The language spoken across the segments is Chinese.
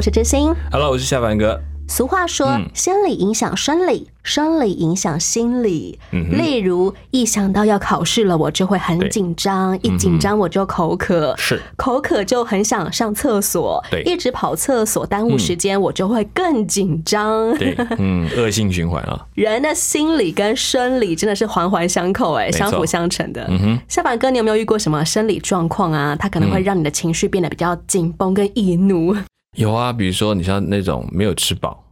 我是知心。Hello，我是夏凡哥。俗话说，嗯心理影响生理，生理影响心理。嗯例如，一想到要考试了，我就会很紧张，一紧张我就口渴，是口渴就很想上厕所，对一直跑厕所耽误时间，我就会更紧张。对，嗯，恶性循环啊。人的心理跟生理真的是环环相扣，哎，相辅相成的。嗯哼，夏凡哥，你有没有遇过什么生理状况啊？它可能会让你的情绪变得比较紧绷跟易怒。有啊，比如说你像那种没有吃饱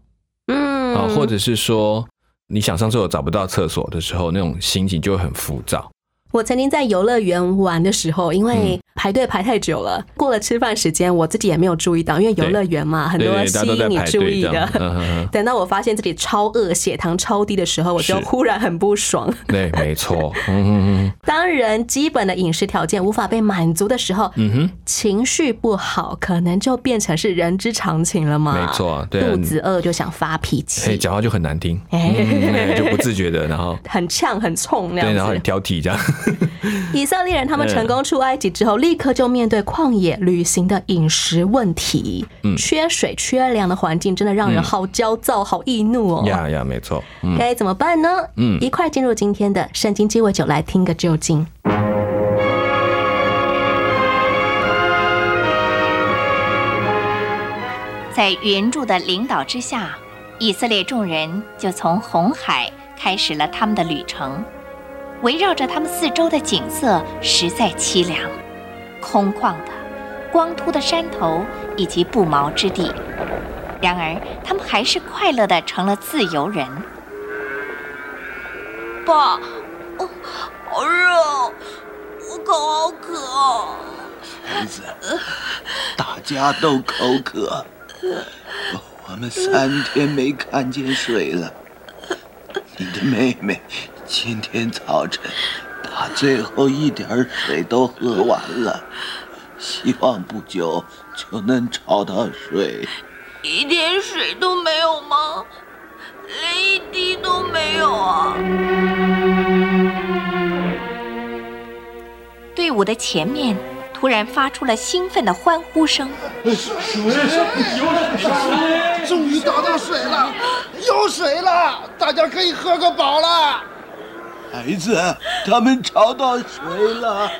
嗯啊，或者是说你想上厕所找不到厕所的时候，那种心情就会很浮躁。我曾经在游乐园玩的时候，因嗯为排队排太久了，过了吃饭时间，我自己也没有注意到，因为游乐园嘛，很多吸引你注意的。等到我发现自己超饿、血糖超低的时候，我就忽然很不爽。对，没错。嗯哼哼，当人基本的饮食条件无法被满足的时候，嗯哼，情绪不好，可能就变成是人之常情了嘛。没错啊对啊肚子饿就想发脾哎，气，讲话就很难听，就不自觉的，然后很呛、很冲那样对，然后很。挑剔这样。以色列人他们成功出埃及之后，立刻就面对旷野旅行的饮食问题，嗯缺水、缺粮的环境，真的让人好焦躁、好易怒哦。呀呀，没错。嗯，该怎么办呢？嗯一块进入今天的圣经鸡尾酒来听个究竟。在云柱的领导之下，以色列众人就从红海开始了他们的旅程。围绕着他们四周的景色实在凄凉，空旷的、光秃的山头以及不毛之地。然而，他们还是快乐的成了自由人。爸，哦，好热哦，我口好渴哦。孩子，大家都口渴，我们三天没看见水了。你的妹妹今天早晨把最后一点水都喝完了，希望不久就能找到水。一点水都没有吗？连一滴都没有啊！队伍的前面突然发出了兴奋的欢呼声。终于找到水了，有水了，大家可以喝个饱了。孩子，他们找到水了，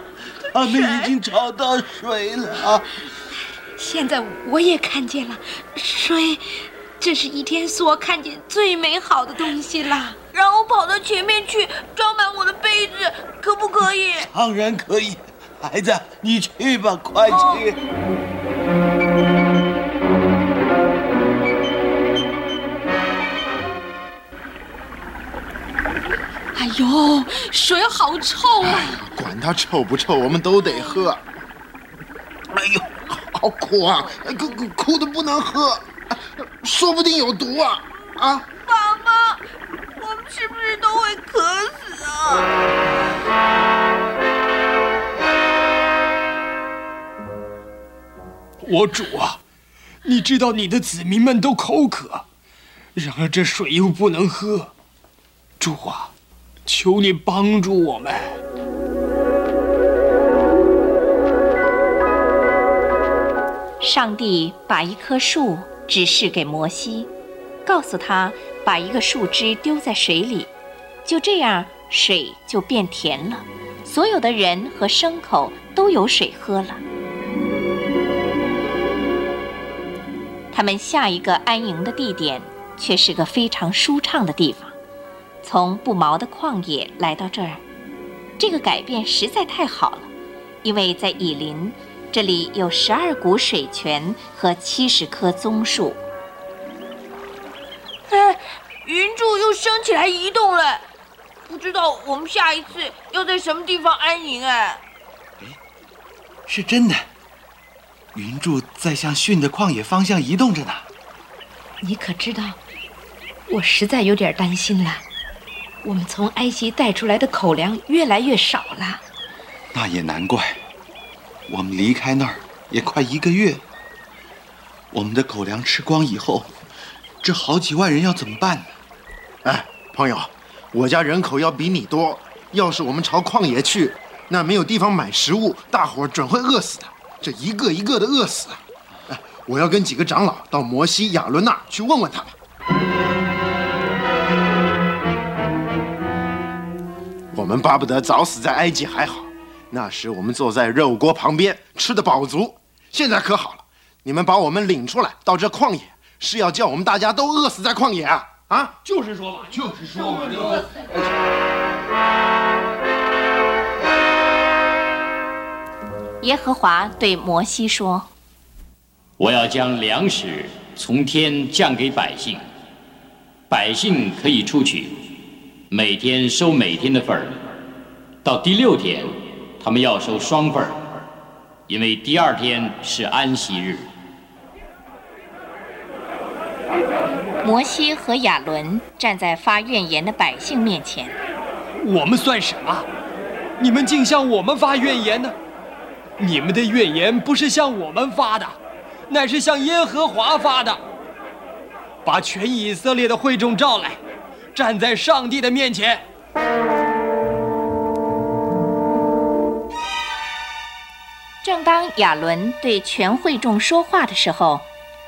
他们已经找到水了。现在我也看见了水，这是一天所看见最美好的东西了。让我跑到前面去装满我的杯子，可不可以？当然可以，孩子，你去吧，快去。哎呦，水好臭啊！管它臭不臭，我们都得喝。哎呦，好苦啊！苦苦苦的不能喝，说不定有毒啊！啊，爸妈，我们是不是都会渴死啊？我主啊，你知道你的子民们都口渴，然而这水又不能喝。主啊，求你帮助我们。上帝把一棵树指示给摩西，告诉他把一个树枝丢在水里，就这样水就变甜了，所有的人和牲口都有水喝了。他们下一个安营的地点却是个非常舒畅的地方，从不毛的旷野来到这儿，这个改变实在太好了，因为在以林。这里有十二股水泉和七十棵棕树。哎，云柱又升起来移动了，不知道我们下一次要在什么地方安营哎。是真的，云柱在向逊的旷野方向移动着呢。你可知道，我实在有点担心了。我们从埃及带出来的口粮越来越少了。那也难怪，我们离开那儿也快一个月，我们的狗粮吃光以后，这好几万人要怎么办呢？哎，朋友，我家人口要比你多，要是我们朝旷野去，那没有地方买食物，大伙儿准会饿死的。这一个一个的饿死。哎，我要跟几个长老到摩西、亚伦那儿去问问他们。我们巴不得早死在埃及还好，那时我们坐在肉锅旁边吃得饱足。现在可好了，你们把我们领出来到这旷野，是要叫我们大家都饿死在旷野啊？啊，就是说嘛，就是说嘛。耶和华对摩西说：“我要将粮食从天降给百姓，百姓可以出去，每天收每天的份儿。到第六天，他们要收双份儿，因为第二天是安息日。”摩西和亚伦站在发怨言的百姓面前。我们算什么？你们竟向我们发怨言呢？你们的怨言不是向我们发的，乃是向耶和华发的。把全以色列的会众召来，站在上帝的面前。正当亚伦对全会众说话的时候，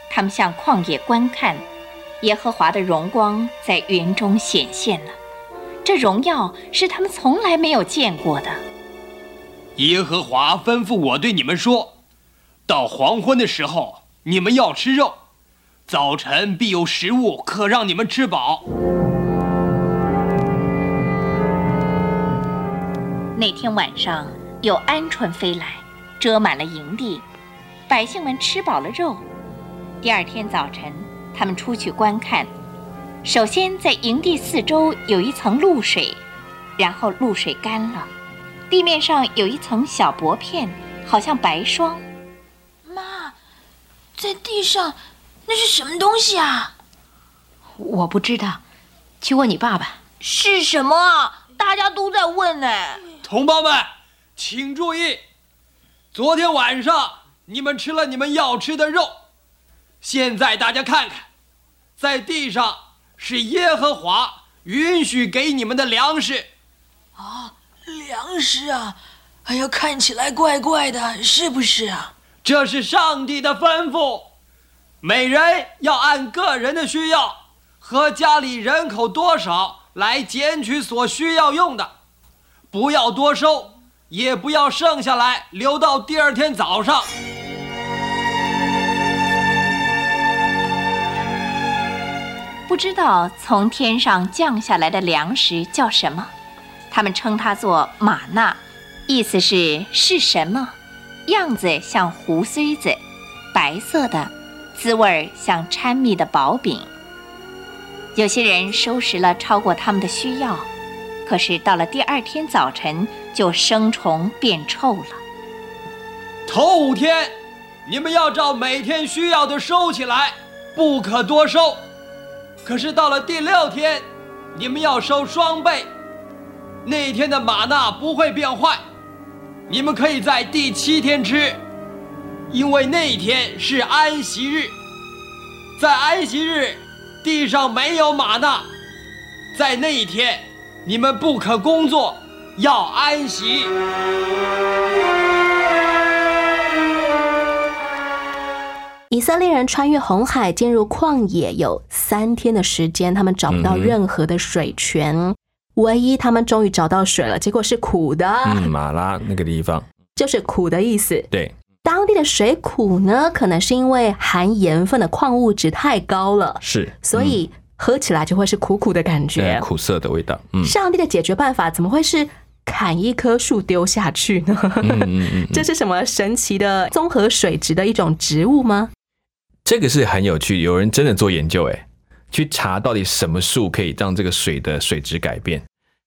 他们向旷野观看，耶和华的荣光在云中显现了。这荣耀是他们从来没有见过的。耶和华吩咐我对你们说：“到黄昏的时候，你们要吃肉；早晨必有食物可让你们吃饱。”那天晚上，有鹌鹑飞来，遮满了营地。百姓们吃饱了肉。第二天早晨，他们出去观看。首先，在营地四周有一层露水，然后露水干了。地面上有一层小薄片，好像白霜。妈，在地上，那是什么东西啊？我不知道，去问你爸爸。是什么啊？大家都在问呢。同胞们，请注意，昨天晚上你们吃了你们要吃的肉，现在大家看看，在地上是耶和华允许给你们的粮食。啊。粮食啊，哎呀，看起来怪怪的，是不是啊？这是上帝的吩咐，每人要按个人的需要和家里人口多少来捡取所需要用的，不要多收，也不要剩下来留到第二天早上。不知道从天上降下来的粮食叫什么？他们称它做玛纳，意思是是什么？样子像胡荽子，白色的，滋味像掺蜜的薄饼。有些人收拾了超过他们的需要，可是到了第二天早晨就生虫变臭了。头五天，你们要照每天需要的收起来，不可多收。可是到了第六天，你们要收双倍。那一天的马纳不会变坏，你们可以在第七天吃，因为那一天是安息日。在安息日，地上没有马纳，在那一天，你们不可工作，要安息。以色列人穿越红海进入旷野有三天的时间，他们找不到任何的水泉。唯一他们终于找到水了，结果是苦的。嗯，马拉那个地方就是苦的意思。对，当地的水苦呢，可能是因为含盐分的矿物质太高了，是，所以喝起来就会是苦苦的感觉，苦涩的味道。嗯，上帝的解决办法怎么会是砍一棵树丢下去呢？嗯嗯嗯，这是什么神奇的综合水质的一种植物吗？这个是很有趣，有人真的做研究，哎，去查到底什么树可以让这个水的水质改变。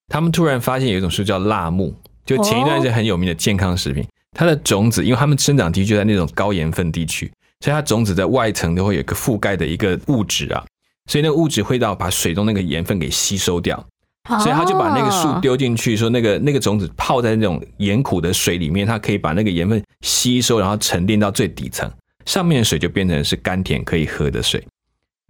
他们突然发现有一种树叫辣木，就前一段是很有名的健康食品。它的种子，因为它们生长地区就在那种高盐分地区，所以它种子在外层都会有一个覆盖的一个物质啊，所以那个物质会到把水中那个盐分给吸收掉，所以他就把那个树哦丢进去，说那个那个种子泡在那种盐苦的水里面，它可以把那个盐分吸收，然后沉淀到最底层，上面的水就变成是甘甜可以喝的水。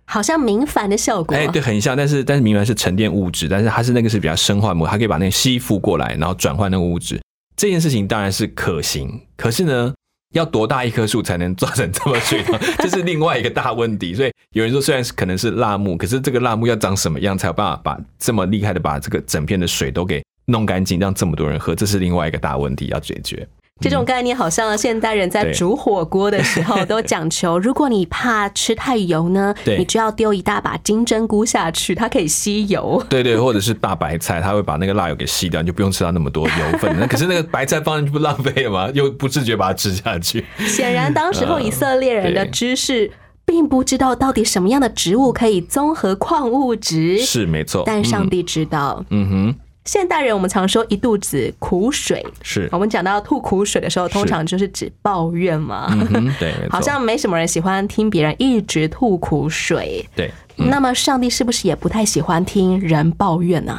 好像明矾的效果。哎，对，很像，但是但是明矾是沉淀物质，但是它是那个是比较生化膜，它可以把那个吸附过来，然后转换那个物质。这件事情当然是可行，可是呢，要多大一棵树才能做成这么水呢？这是另外一个大问题。所以有人说，虽然是可能是辣木，可是这个辣木要长什么样才有办法把这么厉害的把这个整片的水都给弄干净，让这么多人喝，这是另外一个大问题要解决。这种概念好像现代人在煮火锅的时候都讲求，如果你怕吃太油呢，你就要丢一大把金针菇下去，它可以吸油。对对，或者是大白菜，它会把那个辣油给吸掉，你就不用吃到那么多油分。那 可是那个白菜放进去不浪费了吗？又不自觉把它吃下去。显然，当时候以色列人的知识并不知道到底什么样的植物可以综合矿物质，是没错，但上帝知道。嗯哼，现代人我们常说一肚子苦水，是我们讲到吐苦水的时候，通常就是指抱怨嘛。嗯，对，好像没什么人喜欢听别人一直吐苦水。对。嗯那么，上帝是不是也不太喜欢听人抱怨呢、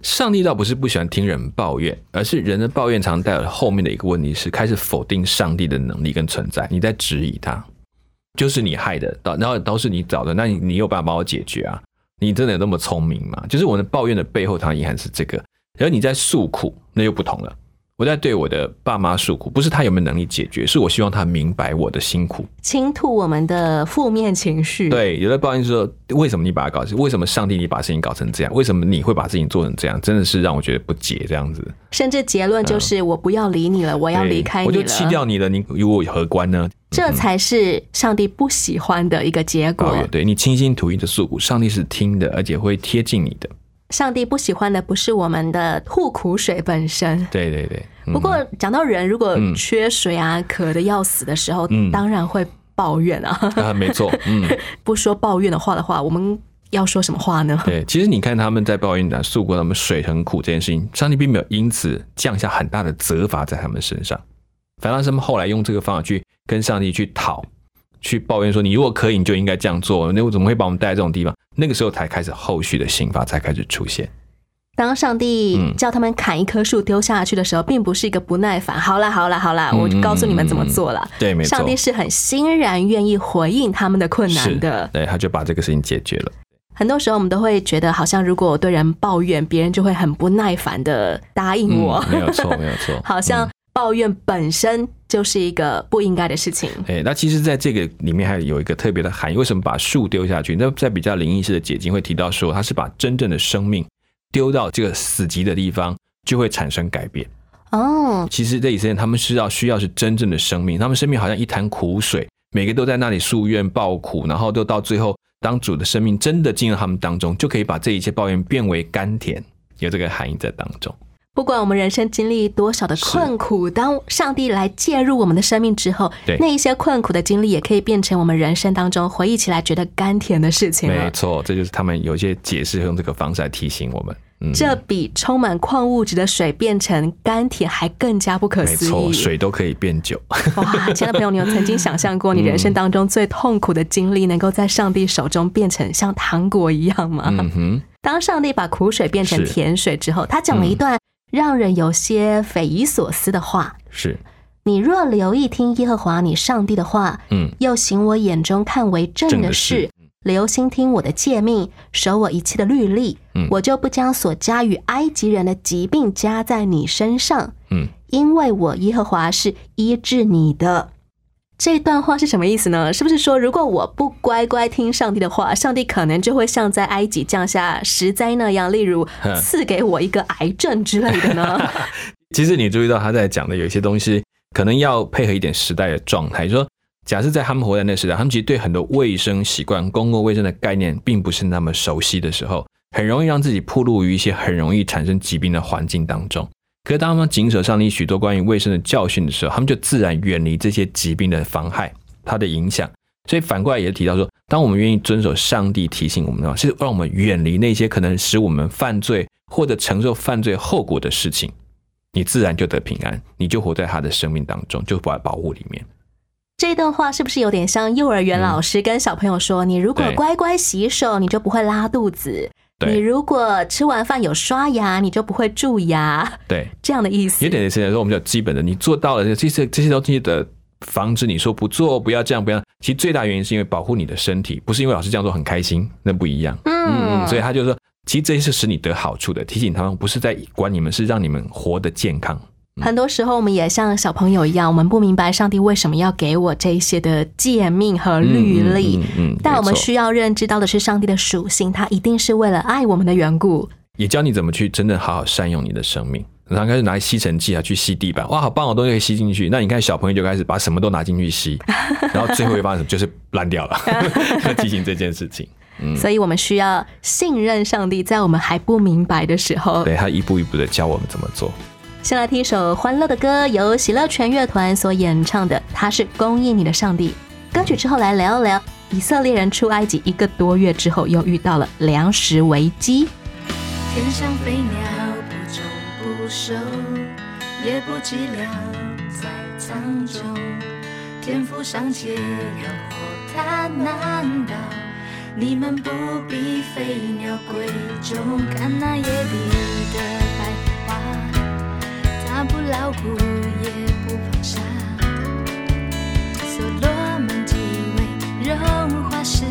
上帝倒不是不喜欢听人抱怨，而是人的抱怨常带有后面的一个问题是开始否定上帝的能力跟存在，你在质疑他，就是你害的，到然后都是你找的，那你你有办法帮我解决啊？你真的有那么聪明吗？就是我的抱怨的背后，它遗憾是这个，然后你在诉苦，那又不同了。我在对我的爸妈诉苦，不是他有没有能力解决，是我希望他明白我的辛苦。倾吐我们的负面情绪。，对，有的抱怨说，为什么你把它搞成？为什么上帝你把事情搞成这样？为什么你会把事情做成这样？真的是让我觉得不解，这样子。甚至结论就是我不要理你了，我要离开你了。弃掉你了，你与我何关呢？这才是上帝不喜欢的一个结果。对你倾心吐意的诉苦，上帝是听的，而且会贴近你的。上帝不喜欢的不是我们的吐苦水本身。对对对。嗯不过讲到人，如果嗯缺水啊、渴的要死的时候，嗯当然会抱怨啊。啊，没错，嗯，不说抱怨的话的话，我们要说什么话呢？对。其实你看他们在抱怨的诉过他们水很苦这件事情，上帝并没有因此降下很大的责罚在他们身上，反而是他们后来用这个方法去跟上帝去讨。去抱怨说，你如果可以，你就应该这样做。那我怎么会把我们带来这种地方？那个时候才开始后续的刑罚才开始出现。当上帝嗯叫他们砍一棵树丢下去的时候，并不是一个不耐烦。好啦，好啦，好啦，嗯我就告诉你们怎么做了。对，没错。上帝是很欣然愿意回应他们的困难的。对，他就把这个事情解决了。很多时候我们都会觉得，好像如果我对人抱怨，别人就会很不耐烦的答应我。嗯、没有错，没有错。好像抱怨本身就是一个不应该的事情。哎，那其实，在这个里面还有一个特别的含义。为什么把树丢下去？那在比较灵异式的解经会提到说，它是把真正的生命丢到这个死寂的地方，就会产生改变。哦，其实，这以色列，他们是要需要是真正的生命，他们生命好像一潭苦水，每个都在那里诉怨抱苦，然后都到最后，当主的生命真的进入他们当中，就可以把这一切抱怨变为甘甜，有这个含义在当中。不管我们人生经历多少的困苦，当上帝来介入我们的生命之后，对那一些困苦的经历也可以变成我们人生当中回忆起来觉得甘甜的事情。没错，这就是他们有一些解释用这个方式来提醒我们。嗯，这比充满矿物质的水变成甘甜还更加不可没错，思议。水都可以变酒。哇，亲爱的朋友，你有曾经想象过你人生当中最痛苦的经历，能够在上帝手中变成像糖果一样吗？嗯哼，当上帝把苦水变成甜水之后，他讲了一段让人有些匪夷所思的话。是，你若留意听耶和华你上帝的话，嗯，又行我眼中看为正正的事，留心听我的诫命，守我一切的律例，嗯我就不将所加与埃及人的疾病加在你身上，嗯，因为我耶和华是医治你的。这段话是什么意思呢？是不是说，如果我不乖乖听上帝的话，上帝可能就会像在埃及降下十灾那样，例如赐给我一个癌症之类的呢？其实你注意到他在讲的有一些东西，可能要配合一点时代的状态。说，假设在他们活在那个时代，他们其实对很多卫生习惯、公共卫生的概念并不是那么熟悉的时候，很容易让自己暴露于一些很容易产生疾病的环境当中。可是当他们谨守上帝许多关于卫生的教训的时候，他们就自然远离这些疾病的妨害、它的影响。所以反过来也是提到说，当我们愿意遵守上帝提醒我们的话，是让我们远离那些可能使我们犯罪或者承受犯罪后果的事情。你自然就得平安，你就活在他的生命当中，就把保护里面。这段话是不是有点像幼儿园老师跟小朋友说：“你如果乖乖洗手，你就不会拉肚子；你如果吃完饭有刷牙，你就不会蛀牙。对，”这样的意思。有点类似来说，我们叫基本的，你做到了这些这些东西的防止，你说不做，不要这样，不要。其实最大原因是因为保护你的身体，不是因为老师这样做很开心，那不一样。嗯嗯，所以他就说，其实这些是使你得好处的，提醒他们不是在管你们，是让你们活得健康。很多时候，我们也像小朋友一样，我们不明白上帝为什么要给我这一些的诫命和律例，嗯嗯嗯嗯但我们需要认知到的是上帝的属性，他一定是为了爱我们的缘故。也教你怎么去真正好好善用你的生命。然后开始拿吸尘器啊去吸地板，哇，好棒哦，东西可以吸进去。那你看小朋友就开始把什么都拿进去吸，然后最后会发生什么？就是烂掉了。要提醒这件事情，嗯，所以我们需要信任上帝，在我们还不明白的时候，对他一步一步的教我们怎么做。先来听一首欢乐的歌，由喜乐全乐团所演唱的，他是供应你的上帝。歌曲之后来聊一聊，以色列人出埃及一个多月之后，又遇到了粮食危机。天上飞鸟不种不收，也不计量在苍中。天赋尚且要活，它难道你们不比飞鸟贵重？看那野地的，不劳苦也不放下。所罗门几位荣华时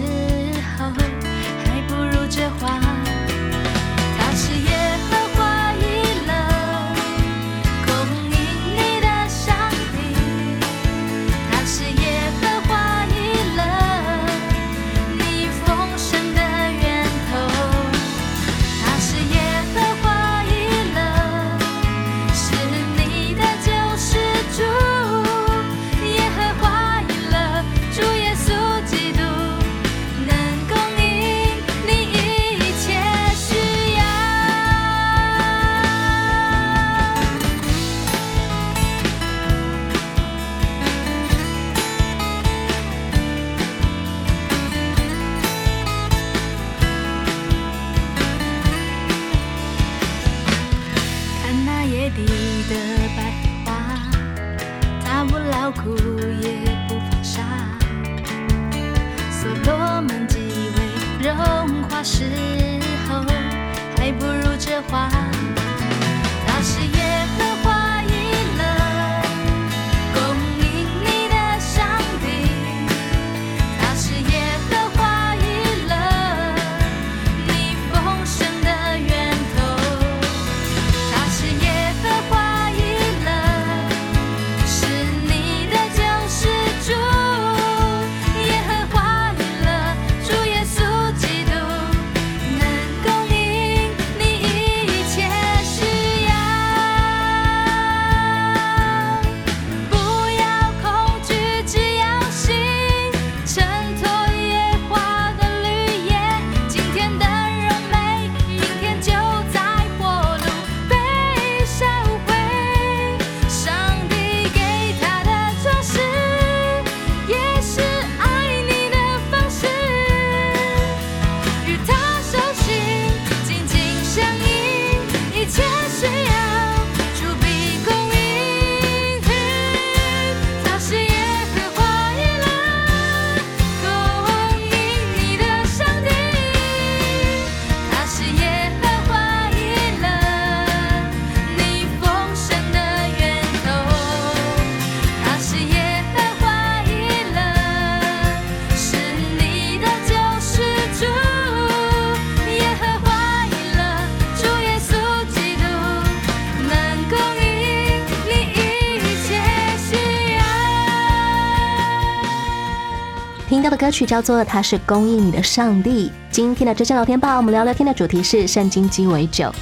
曲叫做《他是供应你的上帝》。今天的真相聊天吧，我们聊聊天的主题是圣经鸡尾酒。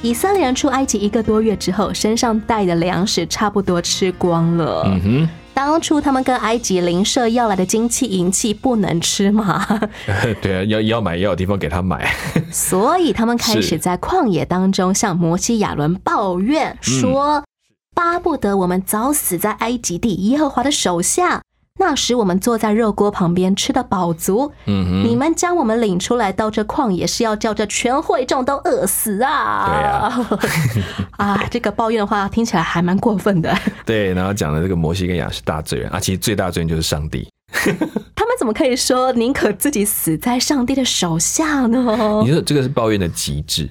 以色列人出埃及一个多月之后，身上带的粮食差不多吃光了。嗯哼，当初他们跟埃及邻舍要来的金器银器不能吃嘛，对啊，要要买要有地方给他买。所以他们开始在旷野当中向摩西亚伦抱怨说：“巴不得我们早死在埃及地耶和华的手下，那时我们坐在热锅旁边吃的饱足，嗯哼，你们将我们领出来到这旷野是要叫这全会众都饿死啊！对啊，啊，这个抱怨的话听起来还蛮过分的。对，然后讲的这个摩西跟亚是大罪人啊，其实最大罪人就是上帝。他们怎么可以说宁可自己死在上帝的手下呢？你说这个是抱怨的极致，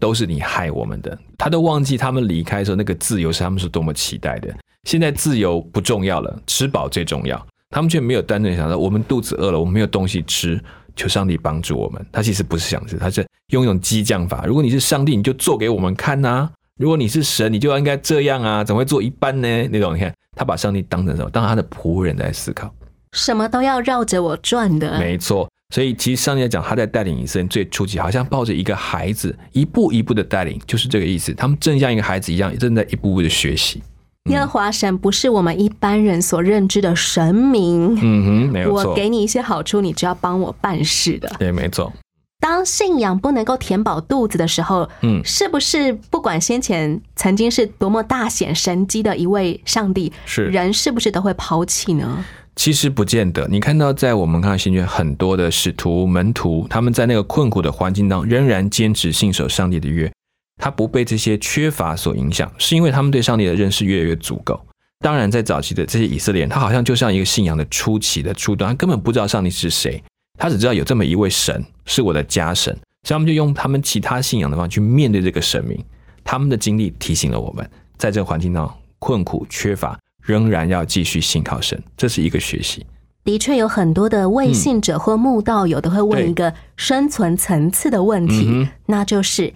都是你害我们的。他都忘记他们离开的时候，那个自由是他们是多么期待的。现在自由不重要了，吃饱最重要。他们却没有单纯想到我们肚子饿了，我们没有东西吃，求上帝帮助我们。他其实不是想吃，他是用一种激将法。如果你是上帝，你就做给我们看呐、如果你是神，你就应该这样啊，怎么会做一半呢？那种你看，他把上帝当成什么？当他的仆人在思考。什么都要绕着我转的。没错，所以其实上帝在讲他在带领以色列最初期，好像抱着一个孩子，一步一步的带领，就是这个意思。他们正像一个孩子一样，正在一步步的学习。耶和华神不是我们一般人所认知的神明。嗯哼，没有错。我给你一些好处，你只要帮我办事的。对，没错。当信仰不能够填饱肚子的时候，嗯，是不是不管先前曾经是多么大显神机的一位上帝，是人是不是都会抛弃呢？其实不见得。你看到在我们看到新约很多的使徒门徒，他们在那个困苦的环境当中，仍然坚持信守上帝的约。他不被这些缺乏所影响，是因为他们对上帝的认识越来越足够。当然，在早期的这些以色列人，他好像就像一个信仰的初期的初端，他根本不知道上帝是谁，他只知道有这么一位神是我的家神，所以他们就用他们其他信仰的方式去面对这个神明。他们的经历提醒了我们，在这个环境当中困苦缺乏，仍然要继续信靠神，这是一个学习。的确有很多的未信者或慕道友都会问一个生存层次的问题，嗯那就是。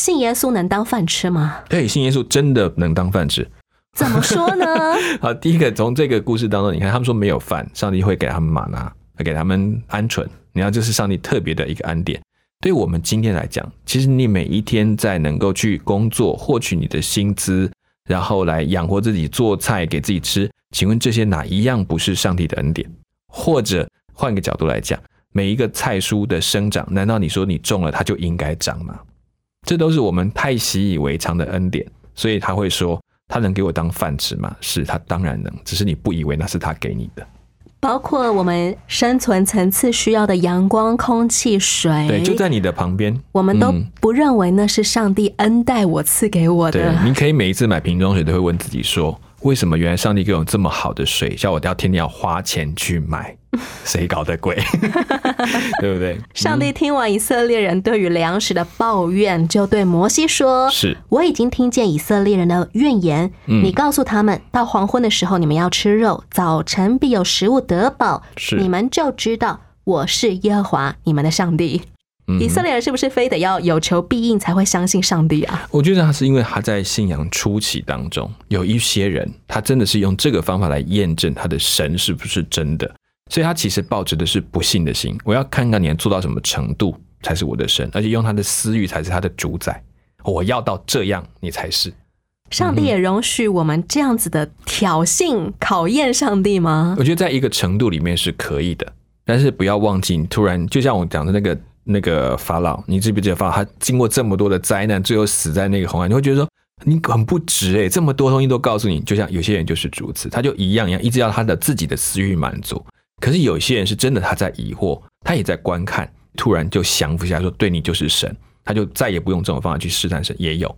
信耶稣能当饭吃吗？对，信耶稣真的能当饭吃。怎么说呢？好，第一个从这个故事当中，你看他们说没有饭，上帝会给他们玛拿，给他们鹌鹑。你看，这是上帝特别的一个恩典。对我们今天来讲，其实你每一天在能够去工作，获取你的薪资，然后来养活自己，做菜给自己吃，请问这些哪一样不是上帝的恩典？或者换个角度来讲，每一个菜蔬的生长，难道你说你种了它就应该长吗？这都是我们太习以为常的恩典，所以他会说。他能给我当饭吃吗？是他当然能，只是你不以为那是他给你的。包括我们生存层次需要的阳光、空气、水，对，就在你的旁边。我们都不认为那是上帝恩待我赐给我的。对，你可以每一次买瓶装水都会问自己说：为什么原来上帝给我这么好的水，叫我要天天要花钱去买？谁搞的鬼？对不对？上帝听完以色列人对于粮食的抱怨，就对摩西说：“是，我已经听见以色列人的怨言。嗯你告诉他们，到黄昏的时候，你们要吃肉，早晨必有食物得饱，是你们就知道我是耶和华你们的上帝。”嗯以色列人是不是非得要有求必应才会相信上帝啊？我觉得他是因为他在信仰初期当中，有一些人他真的是用这个方法来验证他的神是不是真的。所以他其实抱着的是不幸的心，我要看看你能做到什么程度才是我的神，而且用他的私欲才是他的主宰。我要到这样，你才是。上帝也容许我们这样子的挑衅、考验上帝吗？我觉得在一个程度里面是可以的，但是不要忘记，你突然就像我讲的那个那个法老，你记不记得法老？他经过这么多的灾难，最后死在那个红海，你会觉得说你很不值诶、这么多东西都告诉你，就像有些人就是如此，他就一样一样，一直要他的自己的私欲满足。可是有些人是真的他在疑惑，他也在观看，突然就降服下来说对你就是神，他就再也不用这种方法去试探神，也有。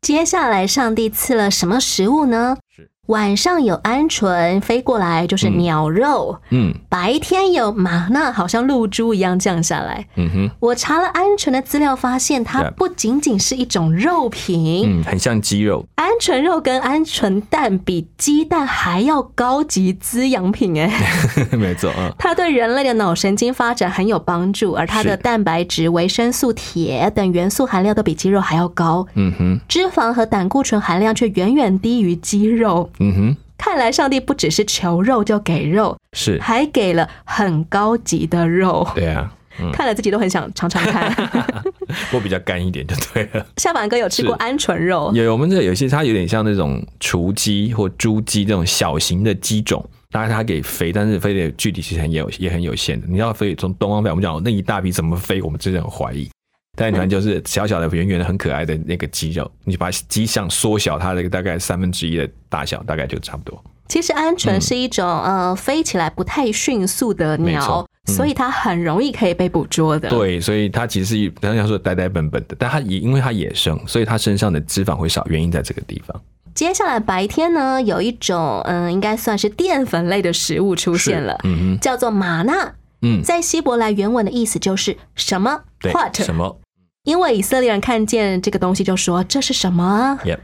接下来，上帝赐了什么食物呢？是晚上有鹌鹑飞过来，就是鸟肉；嗯。白天有玛纳，好像露珠一样降下来。嗯哼，我查了鹌鹑的资料，发现它不仅仅是一种肉品，嗯，很像鸡肉，鹌鹑肉跟鹌鹑蛋比鸡蛋还要高级滋养品哎，没错啊。它对人类的脑神经发展很有帮助，而它的蛋白质、维生素、铁等元素含量都比鸡肉还要高，嗯哼，脂肪和胆固醇含量却远远低于鸡肉。嗯哼，看来上帝不只是求肉就给肉，是，还给了很高级的肉。对啊，嗯，看了自己都很想尝尝看。我比较干一点就对了。下凡哥有吃过鹌鹑肉？有我们这有些它有点像那种雏鸡或猪鸡这种小型的鸡种，当然它给飞，但是飞的具体其实很有也很有限的。你要飞从东方飞，我们讲那一大批怎么飞，我们真的很怀疑。但你看，就是小小的、圆圆的、很可爱的那个肌肉，你把鸡相缩小它的大概三分之一的大小，大概就差不多。其实鹌鹑是一种、呃飞起来不太迅速的鸟，嗯所以它很容易可以被捕捉的。，对，所以它其实是刚刚说呆呆笨笨的，但它也因为它野生，所以它身上的脂肪会少，原因在这个地方。接下来白天呢，有一种嗯、应该算是淀粉类的食物出现了，嗯哼，叫做玛纳。嗯，在希伯来原文的意思就是什么对 what 什么因为以色列人看见这个东西就说这是什么？？Yep，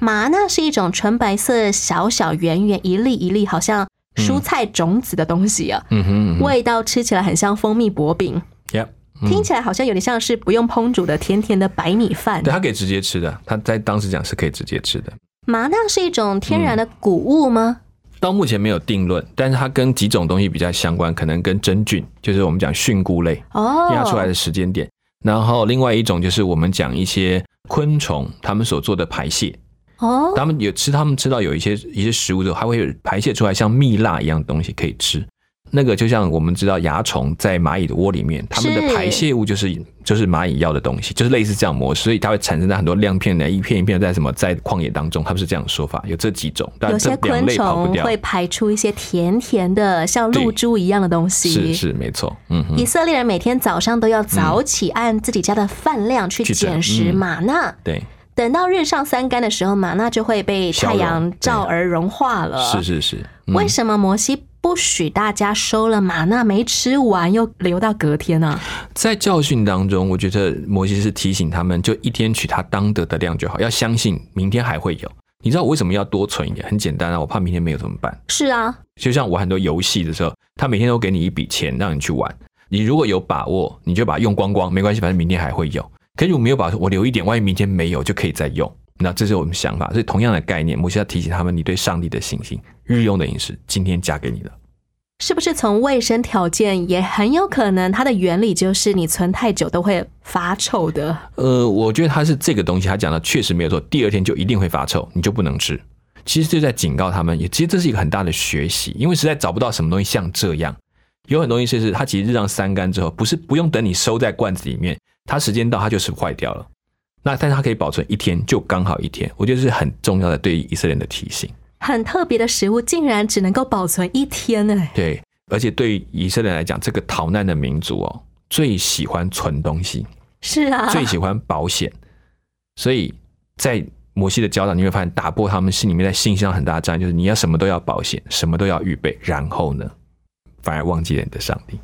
玛纳是一种纯白色、小小圆圆、一粒一粒，好像蔬菜种子的东西啊。嗯哼嗯哼味道吃起来很像蜂蜜薄饼，，Yep，嗯听起来好像有点像是不用烹煮的甜甜的白米饭对，。它可以直接吃的，它在当时讲是可以直接吃的。麻纳是一种天然的谷物吗？到目前没有定论，但是它跟几种东西比较相关，可能跟真菌，就是我们讲菌菇类哦，压出来的时间点。然后另外一种就是我们讲一些昆虫，它们所做的排泄，哦，他们有吃，他们吃到有一些一些食物之后，它会有排泄出来像蜜蜡一样的东西可以吃。那个就像我们知道蚜虫在蚂蚁的窝里面，它们的排泄物就是就是蚂蚁要的东西，就是类似这样模式，所以它会产生在很多亮片的一片一片在什么在旷野当中，它不是这样说法，有这几种，但这两有些昆类跑不掉。虫会排出一些甜甜的像露珠一样的东西。是是没错，嗯哼以，色列人每天早上都要早起，按自己家的饭量去捡拾嗯玛纳。对，等到日上三竿的时候，玛纳就会被太阳照而融化了。是是是，嗯为什么摩西不许大家收了玛纳没吃完，又留到隔天呢、在教训当中，我觉得摩西是提醒他们，就一天取他当得的量就好，要相信明天还会有。你知道我为什么要多存一点？很简单啊，我怕明天没有怎么办？是啊，就像玩很多游戏的时候，他每天都给你一笔钱让你去玩，你如果有把握，你就把它用光光，没关系，反正明天还会有。可是我没有把握，我留一点，万一明天没有就可以再用。那这是我们想法，所以同样的概念，摩西要提醒他们，你对上帝的信心，日用的饮食，今天加给你了。是不是从卫生条件也很有可能，它的原理就是你存太久都会发臭的。呃，我觉得它是这个东西，他讲的确实没有错，第二天就一定会发臭，你就不能吃。其实就在警告他们，也其实这是一个很大的学习，因为实在找不到什么东西像这样。有很多东西是它其实日上三竿之后，不是不用等你收在罐子里面，它时间到它就是坏掉了。那但是它可以保存一天，就刚好一天，我觉得是很重要的对于以色列人的提醒。很特别的食物竟然只能够保存一天哎，对，而且对于以色列来讲，这个逃难的民族哦，最喜欢存东西。是啊，最喜欢保险，所以在摩西的教导，你会发现打破他们心里面在信心上很大的障碍，就是你要什么都要保险，什么都要预备，然后呢，反而忘记了你的上帝。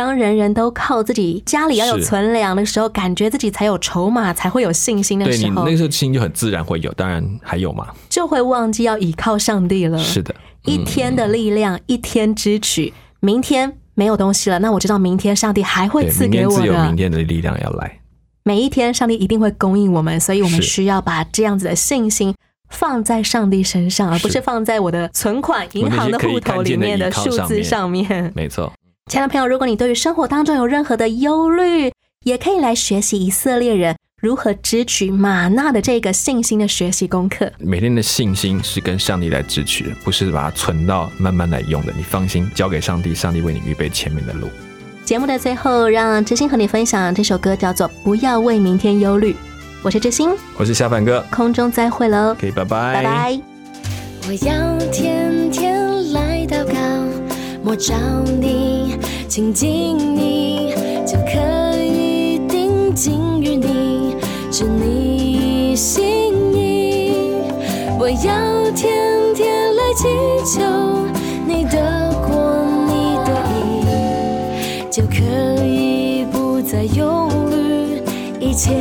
当人人都靠自己家里要有存粮的时候，感觉自己才有筹码，才会有信心的时候对你那，个时候心就很自然会有，当然还有嘛，就会忘记要依靠上帝了。是的，一天的力量，一天支取，明天没有东西了，那我知道明天上帝还会对，赐给我的明。天的力量要来。每一天，上帝一定会供应我们，所以我们需要把这样子的信心放在上帝身上，而不是是放在我的存款银行的户头里面的数字上面。没错，亲爱的朋友，如果你对于生活当中有任何的忧虑，也可以来学习以色列人如何支取玛纳的这个信心的学习功课。每天的信心是跟上帝来支取的，不是把它存到慢慢来用的。你放心，交给上帝，上帝为你预备前面的路。节目的最后，让知心和你分享这首歌，叫做《不要为明天忧虑》。我是知心，我是夏凡哥，空中再会喽，可以，拜拜，拜拜。我要天天来祷告，莫找你，亲近你，就可以定睛于你，知你心意。我要天天来祈求你的国，你的意，就可以不再忧虑，一切